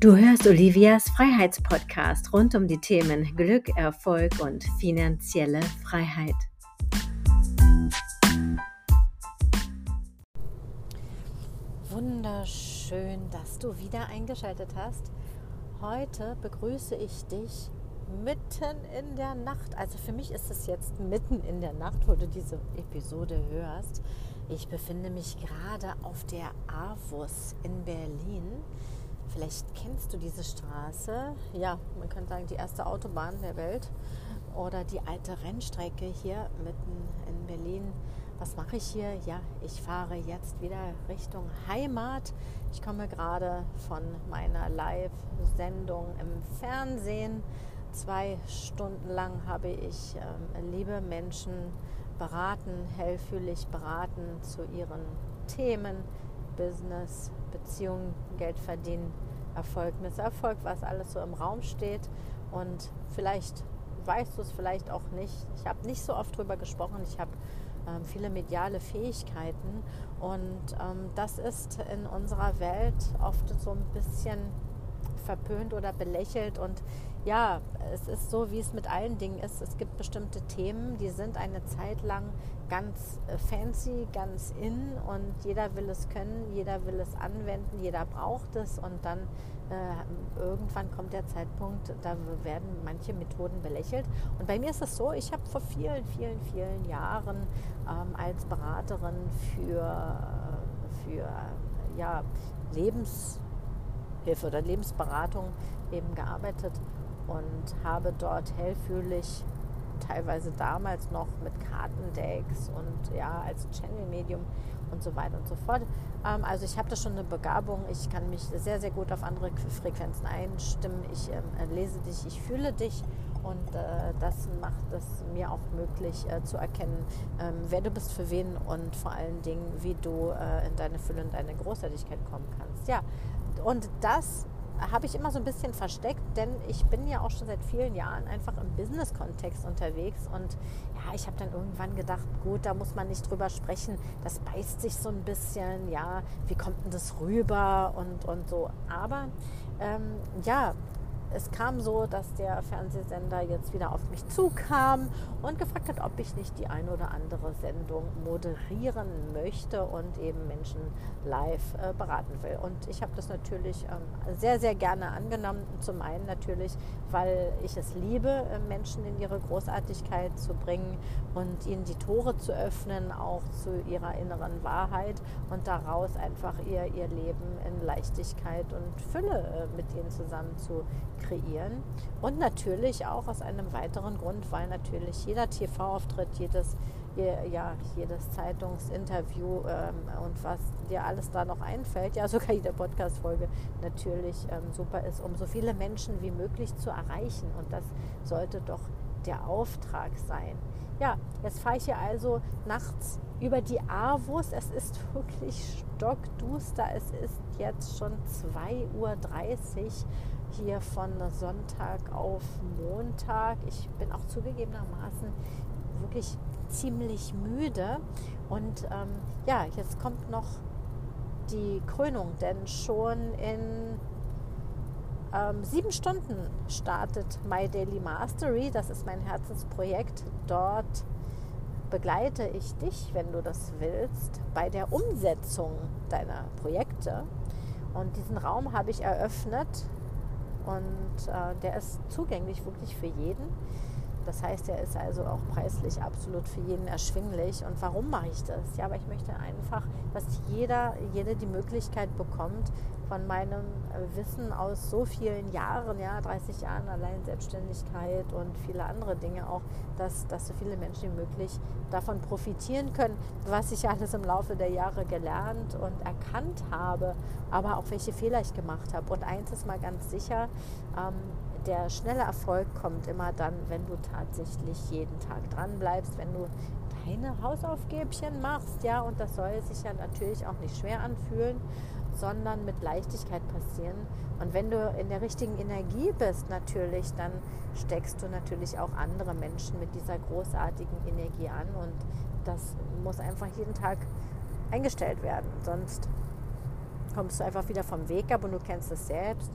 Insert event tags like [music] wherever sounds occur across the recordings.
Du hörst Olivias Freiheitspodcast rund um die Themen Glück, Erfolg und finanzielle Freiheit. Wunderschön, dass du wieder eingeschaltet hast. Heute begrüße ich dich mitten in der Nacht. Also für mich ist es jetzt mitten in der Nacht, wo du diese Episode hörst. Ich befinde mich gerade auf der AWUS in Berlin Vielleicht kennst du diese Straße. Ja, man könnte sagen, die erste Autobahn der Welt oder die alte Rennstrecke hier mitten in Berlin. Was mache ich hier? Ja, ich fahre jetzt wieder Richtung Heimat. Ich komme gerade von meiner Live-Sendung im Fernsehen. Zwei Stunden lang habe ich ähm, liebe Menschen beraten, hellfühlig beraten zu ihren Themen, Business, Beziehungen, Geld verdienen, Erfolg, Misserfolg, was alles so im Raum steht. Und vielleicht weißt du es vielleicht auch nicht. Ich habe nicht so oft drüber gesprochen. Ich habe ähm, viele mediale Fähigkeiten und ähm, das ist in unserer Welt oft so ein bisschen verpönt oder belächelt und ja, es ist so, wie es mit allen Dingen ist. Es gibt bestimmte Themen, die sind eine Zeit lang ganz äh, fancy, ganz in und jeder will es können, jeder will es anwenden, jeder braucht es und dann äh, irgendwann kommt der Zeitpunkt, da werden manche Methoden belächelt. Und bei mir ist es so, ich habe vor vielen, vielen, vielen Jahren ähm, als Beraterin für, für ja, Lebenshilfe oder Lebensberatung eben gearbeitet und habe dort hellfühlig teilweise damals noch mit Kartendecks und ja als Channel-Medium und so weiter und so fort. Ähm, also ich habe da schon eine Begabung. Ich kann mich sehr, sehr gut auf andere Frequenzen einstimmen. Ich ähm, lese dich, ich fühle dich und äh, das macht es mir auch möglich äh, zu erkennen, ähm, wer du bist für wen und vor allen Dingen, wie du äh, in deine Fülle und deine Großartigkeit kommen kannst. Ja, und das habe ich immer so ein bisschen versteckt, denn ich bin ja auch schon seit vielen Jahren einfach im Business-Kontext unterwegs und ja, ich habe dann irgendwann gedacht, gut, da muss man nicht drüber sprechen, das beißt sich so ein bisschen, ja, wie kommt denn das rüber und, und so. Aber ähm, ja, es kam so, dass der Fernsehsender jetzt wieder auf mich zukam und gefragt hat, ob ich nicht die eine oder andere Sendung moderieren möchte und eben Menschen live äh, beraten will. Und ich habe das natürlich ähm, sehr, sehr gerne angenommen. Zum einen natürlich, weil ich es liebe, äh, Menschen in ihre Großartigkeit zu bringen und ihnen die Tore zu öffnen, auch zu ihrer inneren Wahrheit und daraus einfach ihr, ihr Leben in Leichtigkeit und Fülle äh, mit ihnen zusammen zu kreieren. Und natürlich auch aus einem weiteren Grund, weil natürlich jeder TV-Auftritt, jedes, ja, jedes Zeitungsinterview ähm, und was dir alles da noch einfällt, ja [laughs] sogar jede Podcast-Folge natürlich ähm, super ist, um so viele Menschen wie möglich zu erreichen. Und das sollte doch der Auftrag sein. Ja, jetzt fahre ich hier also nachts über die Avus. Es ist [laughs] wirklich stockduster. Es ist jetzt schon 2.30 Uhr hier von Sonntag auf Montag. Ich bin auch zugegebenermaßen wirklich ziemlich müde. Und ähm, ja, jetzt kommt noch die Krönung, denn schon in ähm, sieben Stunden startet My Daily Mastery. Das ist mein Herzensprojekt. Dort begleite ich dich, wenn du das willst, bei der Umsetzung deiner Projekte. Und diesen Raum habe ich eröffnet und äh, der ist zugänglich wirklich für jeden. Das heißt, er ist also auch preislich absolut für jeden erschwinglich. Und warum mache ich das? Ja, aber ich möchte einfach, dass jeder, jede die Möglichkeit bekommt, von meinem Wissen aus so vielen Jahren, ja, 30 Jahren allein Selbstständigkeit und viele andere Dinge auch, dass, dass so viele Menschen wie möglich davon profitieren können, was ich alles im Laufe der Jahre gelernt und erkannt habe, aber auch welche Fehler ich gemacht habe. Und eins ist mal ganz sicher, ähm, der schnelle Erfolg kommt immer dann, wenn du tatsächlich jeden Tag dran bleibst, wenn du deine Hausaufgäbchen machst, ja, und das soll sich ja natürlich auch nicht schwer anfühlen, sondern mit Leichtigkeit passieren. Und wenn du in der richtigen Energie bist, natürlich, dann steckst du natürlich auch andere Menschen mit dieser großartigen Energie an und das muss einfach jeden Tag eingestellt werden, sonst kommst du einfach wieder vom Weg ab und du kennst es selbst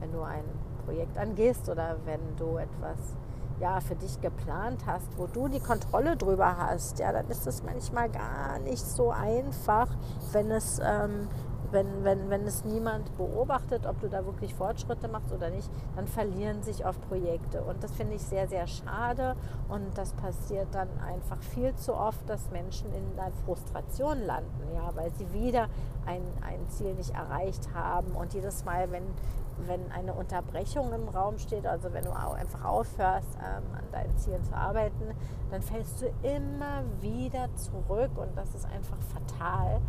wenn du ein Projekt angehst oder wenn du etwas ja, für dich geplant hast, wo du die Kontrolle drüber hast, ja, dann ist es manchmal gar nicht so einfach, wenn es ähm, wenn, wenn, wenn es niemand beobachtet, ob du da wirklich Fortschritte machst oder nicht, dann verlieren sich oft Projekte. Und das finde ich sehr, sehr schade. Und das passiert dann einfach viel zu oft, dass Menschen in einer Frustration landen, ja, weil sie wieder ein, ein Ziel nicht erreicht haben. Und jedes Mal, wenn, wenn eine Unterbrechung im Raum steht, also wenn du einfach aufhörst, ähm, an deinen Zielen zu arbeiten, dann fällst du immer wieder zurück und das ist einfach fatal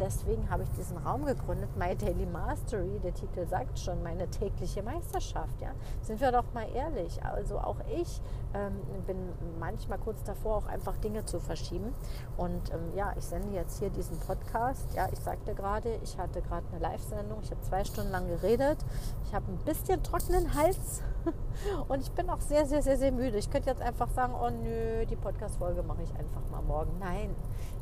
deswegen habe ich diesen Raum gegründet, My Daily Mastery. Der Titel sagt schon, meine tägliche Meisterschaft. Ja? Sind wir doch mal ehrlich. Also auch ich ähm, bin manchmal kurz davor, auch einfach Dinge zu verschieben. Und ähm, ja, ich sende jetzt hier diesen Podcast. Ja, ich sagte gerade, ich hatte gerade eine Live-Sendung. Ich habe zwei Stunden lang geredet. Ich habe ein bisschen trockenen Hals [laughs] und ich bin auch sehr, sehr, sehr, sehr müde. Ich könnte jetzt einfach sagen, oh nö, die Podcast-Folge mache ich einfach mal morgen. Nein,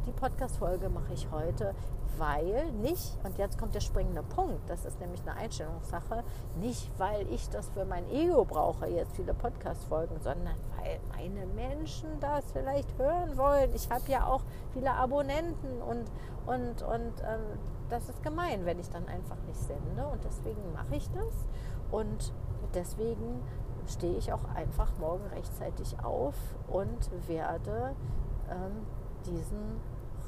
die Podcast-Folge mache ich heute, weil nicht, und jetzt kommt der springende Punkt, das ist nämlich eine Einstellungssache, nicht weil ich das für mein Ego brauche, jetzt viele Podcast-Folgen, sondern weil meine Menschen das vielleicht hören wollen. Ich habe ja auch viele Abonnenten und, und, und ähm, das ist gemein, wenn ich dann einfach nicht sende und deswegen mache ich das und deswegen stehe ich auch einfach morgen rechtzeitig auf und werde ähm, diesen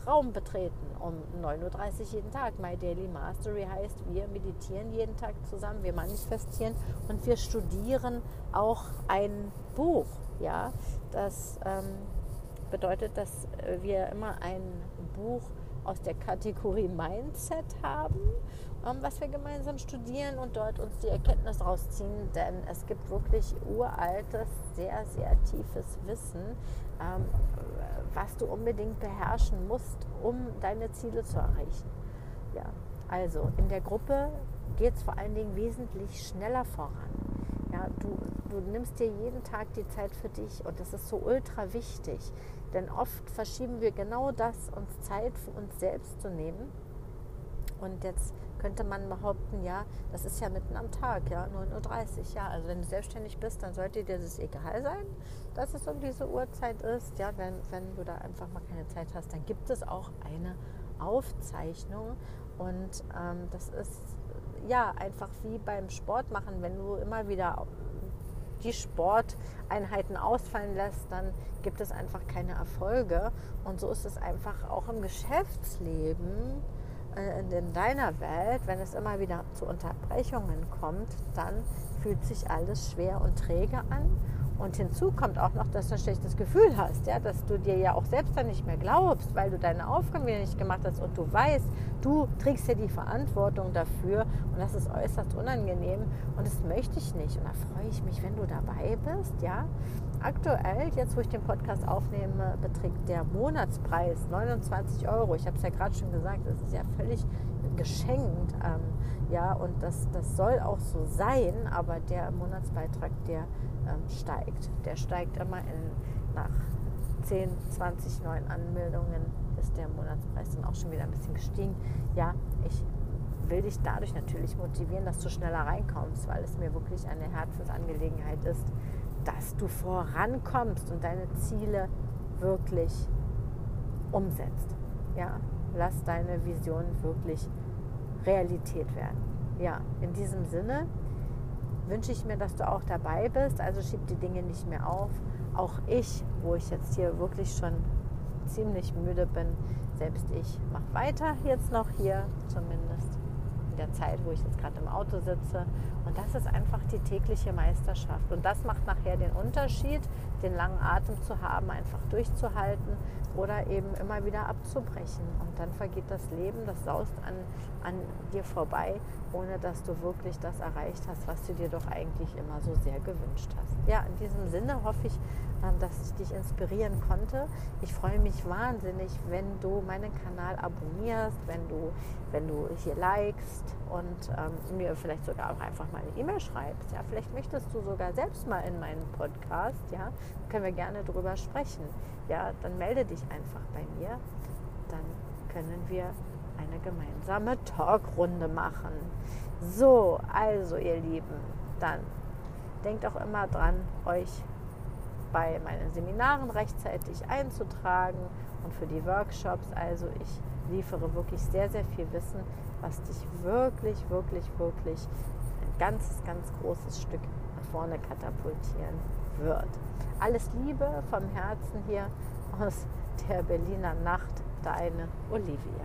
Raum betreten um 9.30 Uhr jeden Tag. My Daily Mastery heißt, wir meditieren jeden Tag zusammen, wir manifestieren und wir studieren auch ein Buch. Ja, das ähm, bedeutet, dass wir immer ein Buch aus der Kategorie Mindset haben, ähm, was wir gemeinsam studieren und dort uns die Erkenntnis rausziehen, denn es gibt wirklich uraltes, sehr, sehr tiefes Wissen, ähm, was du unbedingt beherrschen musst, um deine Ziele zu erreichen. Ja, also in der Gruppe geht es vor allen Dingen wesentlich schneller voran. Ja, du, du nimmst dir jeden Tag die Zeit für dich und das ist so ultra wichtig. Denn oft verschieben wir genau das, uns Zeit für uns selbst zu nehmen. Und jetzt könnte man behaupten, ja, das ist ja mitten am Tag, ja, 9.30 Uhr. Ja, also wenn du selbstständig bist, dann sollte dir das egal sein, dass es um diese Uhrzeit ist. Ja, wenn, wenn du da einfach mal keine Zeit hast, dann gibt es auch eine Aufzeichnung. Und ähm, das ist ja einfach wie beim Sport machen, wenn du immer wieder die Sporteinheiten ausfallen lässt, dann gibt es einfach keine Erfolge. Und so ist es einfach auch im Geschäftsleben äh, in deiner Welt, wenn es immer wieder zu Unterbrechungen kommt, dann fühlt sich alles schwer und träge an. Und hinzu kommt auch noch, dass du ein schlechtes Gefühl hast, ja, dass du dir ja auch selbst dann nicht mehr glaubst, weil du deine Aufgaben wieder nicht gemacht hast und du weißt, du trägst ja die Verantwortung dafür und das ist äußerst unangenehm und das möchte ich nicht. Und da freue ich mich, wenn du dabei bist, ja. Aktuell, jetzt wo ich den Podcast aufnehme, beträgt der Monatspreis 29 Euro. Ich habe es ja gerade schon gesagt, das ist ja völlig geschenkt. Ähm, ja, und das, das soll auch so sein, aber der Monatsbeitrag, der ähm, steigt. Der steigt immer in, nach 10, 20 neuen Anmeldungen ist der Monatspreis dann auch schon wieder ein bisschen gestiegen. Ja, ich will dich dadurch natürlich motivieren, dass du schneller reinkommst, weil es mir wirklich eine Herzensangelegenheit ist, dass du vorankommst und deine Ziele wirklich umsetzt. Ja, lass deine Vision wirklich Realität werden. Ja, in diesem Sinne wünsche ich mir, dass du auch dabei bist. Also schieb die Dinge nicht mehr auf. Auch ich, wo ich jetzt hier wirklich schon ziemlich müde bin, selbst ich mache weiter jetzt noch hier zumindest in der Zeit, wo ich jetzt gerade im Auto sitze. Und das ist einfach die tägliche Meisterschaft. Und das macht nachher den Unterschied, den langen Atem zu haben, einfach durchzuhalten oder eben immer wieder abzubrechen. Und dann vergeht das Leben, das saust an, an dir vorbei, ohne dass du wirklich das erreicht hast, was du dir doch eigentlich immer so sehr gewünscht hast. Ja, in diesem Sinne hoffe ich, ähm, dass ich dich inspirieren konnte. Ich freue mich wahnsinnig, wenn du meinen Kanal abonnierst, wenn du, wenn du hier likest und ähm, mir vielleicht sogar auch einfach mal eine E-Mail schreibst. Ja, vielleicht möchtest du sogar selbst mal in meinen Podcast, ja, können wir gerne drüber sprechen. Ja, dann melde dich einfach bei mir. Dann können wir eine gemeinsame Talkrunde machen. So, also ihr Lieben, dann denkt auch immer dran, euch bei meinen Seminaren rechtzeitig einzutragen und für die Workshops. Also ich liefere wirklich sehr, sehr viel Wissen, was dich wirklich, wirklich, wirklich ein ganzes, ganz großes Stück nach vorne katapultieren wird. Alles Liebe vom Herzen hier aus der Berliner Nacht, deine Olivia.